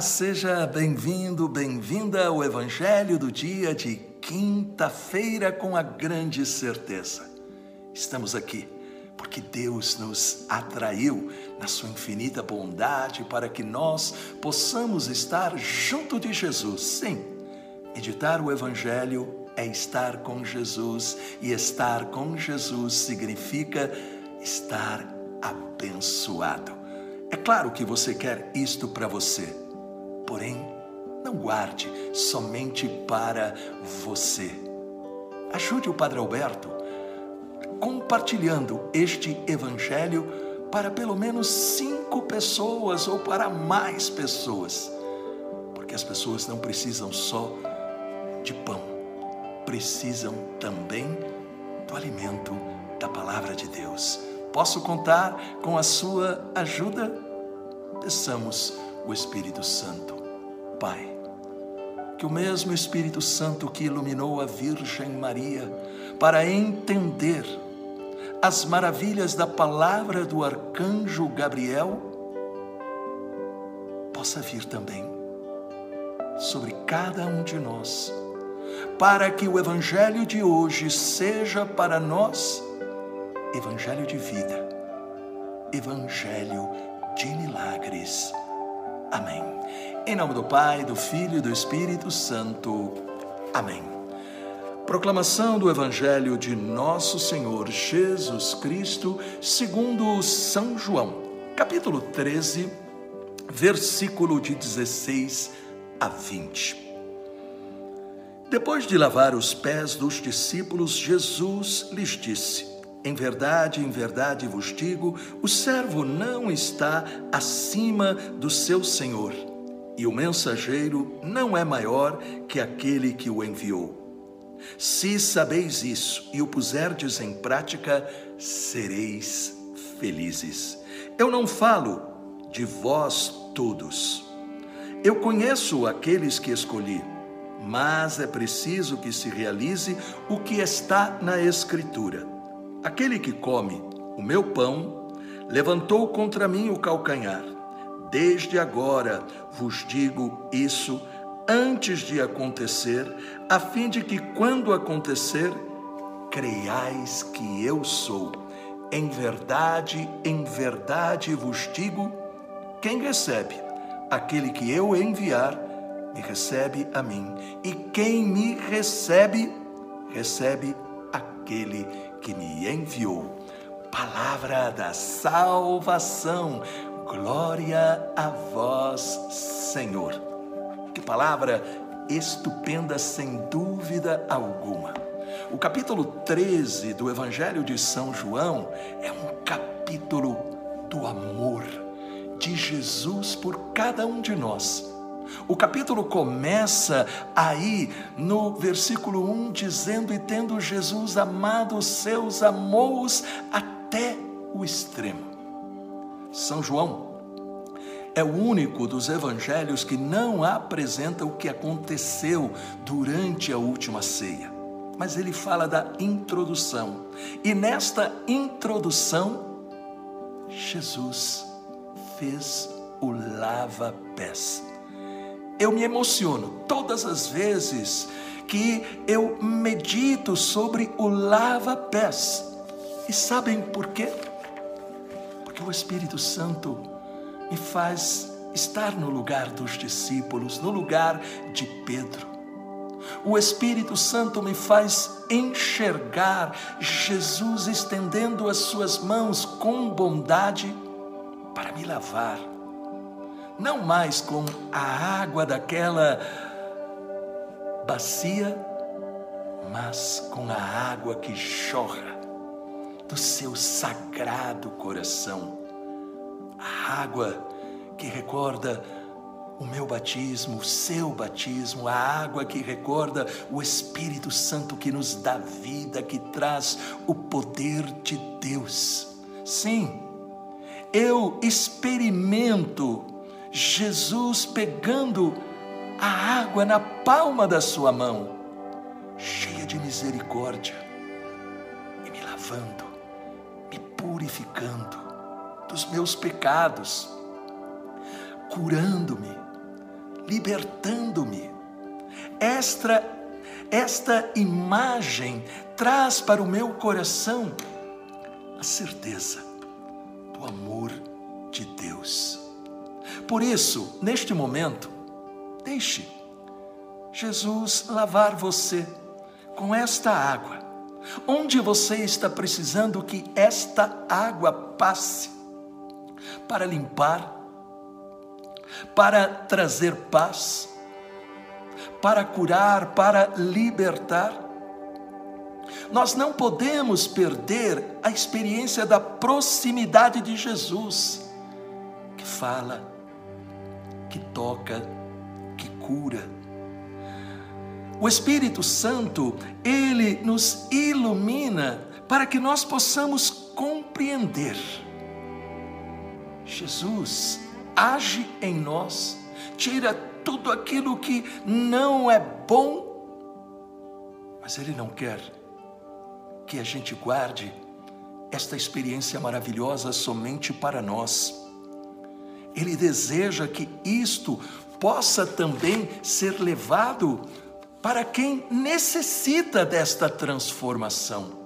Seja bem-vindo, bem-vinda ao Evangelho do dia de quinta-feira com a grande certeza. Estamos aqui porque Deus nos atraiu na sua infinita bondade para que nós possamos estar junto de Jesus. Sim, meditar o Evangelho é estar com Jesus e estar com Jesus significa estar abençoado. É claro que você quer isto para você, porém, não guarde somente para você. Ajude o Padre Alberto compartilhando este Evangelho para pelo menos cinco pessoas ou para mais pessoas, porque as pessoas não precisam só de pão, precisam também do alimento da palavra de Deus. Posso contar com a sua ajuda? Peçamos o Espírito Santo. Pai, que o mesmo Espírito Santo que iluminou a Virgem Maria para entender as maravilhas da palavra do arcanjo Gabriel, possa vir também sobre cada um de nós, para que o Evangelho de hoje seja para nós Evangelho de vida, Evangelho de milagres. Amém. Em nome do Pai, do Filho e do Espírito Santo. Amém. Proclamação do Evangelho de Nosso Senhor Jesus Cristo, segundo São João, capítulo 13, versículo de 16 a 20. Depois de lavar os pés dos discípulos, Jesus lhes disse: em verdade, em verdade vos digo: o servo não está acima do seu senhor, e o mensageiro não é maior que aquele que o enviou. Se sabeis isso e o puserdes em prática, sereis felizes. Eu não falo de vós todos. Eu conheço aqueles que escolhi, mas é preciso que se realize o que está na Escritura Aquele que come o meu pão levantou contra mim o calcanhar. Desde agora vos digo isso antes de acontecer, a fim de que quando acontecer, creiais que eu sou. Em verdade, em verdade vos digo: quem recebe aquele que eu enviar, me recebe a mim, e quem me recebe, recebe aquele que me enviou. Palavra da salvação. Glória a vós, Senhor. Que palavra estupenda, sem dúvida alguma. O capítulo 13 do Evangelho de São João é um capítulo do amor de Jesus por cada um de nós o capítulo começa aí no versículo 1 dizendo: E tendo Jesus amado os seus, amou-os até o extremo. São João é o único dos evangelhos que não apresenta o que aconteceu durante a última ceia, mas ele fala da introdução. E nesta introdução, Jesus fez o lava-pés eu me emociono todas as vezes que eu medito sobre o lava-pés. E sabem por quê? Porque o Espírito Santo me faz estar no lugar dos discípulos, no lugar de Pedro. O Espírito Santo me faz enxergar Jesus estendendo as suas mãos com bondade para me lavar não mais com a água daquela bacia, mas com a água que chorra do seu sagrado coração. A água que recorda o meu batismo, o seu batismo, a água que recorda o Espírito Santo que nos dá vida, que traz o poder de Deus. Sim, eu experimento Jesus pegando a água na palma da sua mão, cheia de misericórdia, e me lavando, me purificando dos meus pecados, curando-me, libertando-me. Esta, esta imagem traz para o meu coração a certeza do amor de Deus. Por isso, neste momento, deixe Jesus lavar você com esta água. Onde você está precisando que esta água passe para limpar, para trazer paz, para curar, para libertar. Nós não podemos perder a experiência da proximidade de Jesus, que fala, que toca, que cura. O Espírito Santo, ele nos ilumina para que nós possamos compreender. Jesus age em nós, tira tudo aquilo que não é bom, mas Ele não quer que a gente guarde esta experiência maravilhosa somente para nós. Ele deseja que isto possa também ser levado para quem necessita desta transformação.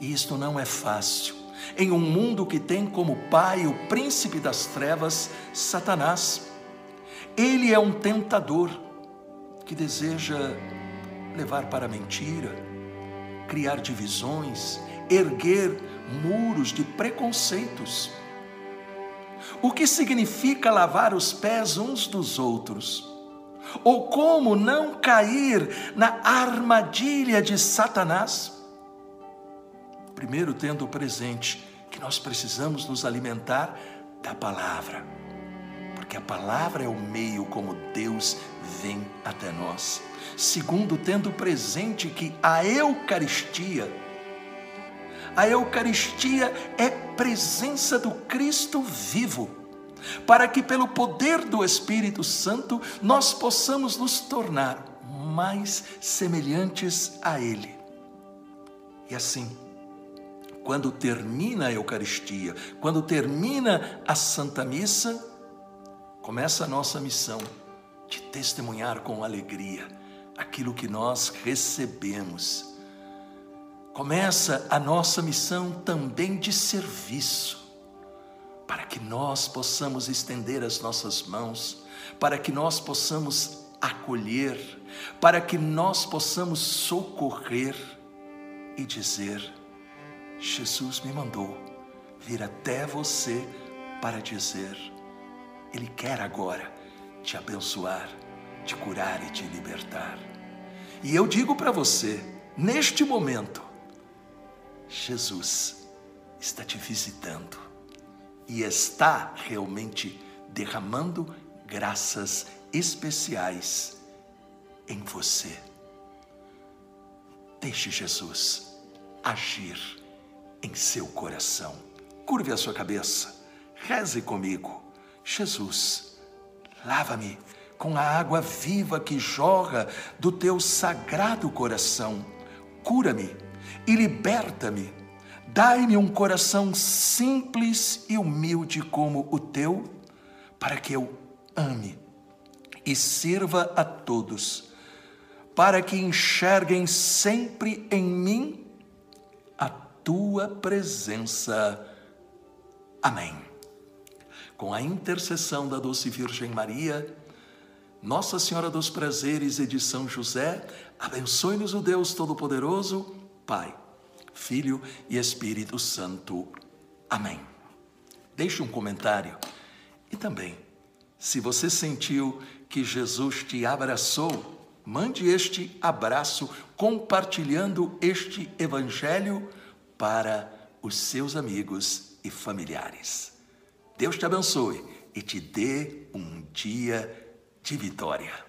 E isto não é fácil. Em um mundo que tem como pai o príncipe das trevas, Satanás. Ele é um tentador que deseja levar para a mentira, criar divisões, erguer muros de preconceitos. O que significa lavar os pés uns dos outros? Ou como não cair na armadilha de Satanás? Primeiro, tendo presente que nós precisamos nos alimentar da palavra, porque a palavra é o meio como Deus vem até nós. Segundo, tendo presente que a Eucaristia, a Eucaristia é presença do Cristo vivo, para que pelo poder do Espírito Santo nós possamos nos tornar mais semelhantes a Ele. E assim, quando termina a Eucaristia, quando termina a Santa Missa, começa a nossa missão de testemunhar com alegria aquilo que nós recebemos. Começa a nossa missão também de serviço, para que nós possamos estender as nossas mãos, para que nós possamos acolher, para que nós possamos socorrer e dizer: Jesus me mandou vir até você para dizer: Ele quer agora te abençoar, te curar e te libertar. E eu digo para você, neste momento, Jesus está te visitando e está realmente derramando graças especiais em você. Deixe Jesus agir em seu coração. Curve a sua cabeça, reze comigo. Jesus, lava-me com a água viva que jorra do teu sagrado coração. Cura-me e liberta-me. Dai-me um coração simples e humilde como o teu, para que eu ame e sirva a todos, para que enxerguem sempre em mim tua presença. Amém. Com a intercessão da doce Virgem Maria, Nossa Senhora dos Prazeres e de São José, abençoe-nos o Deus Todo-Poderoso, Pai, Filho e Espírito Santo. Amém. Deixe um comentário e também, se você sentiu que Jesus te abraçou, mande este abraço compartilhando este evangelho para os seus amigos e familiares. Deus te abençoe e te dê um dia de vitória.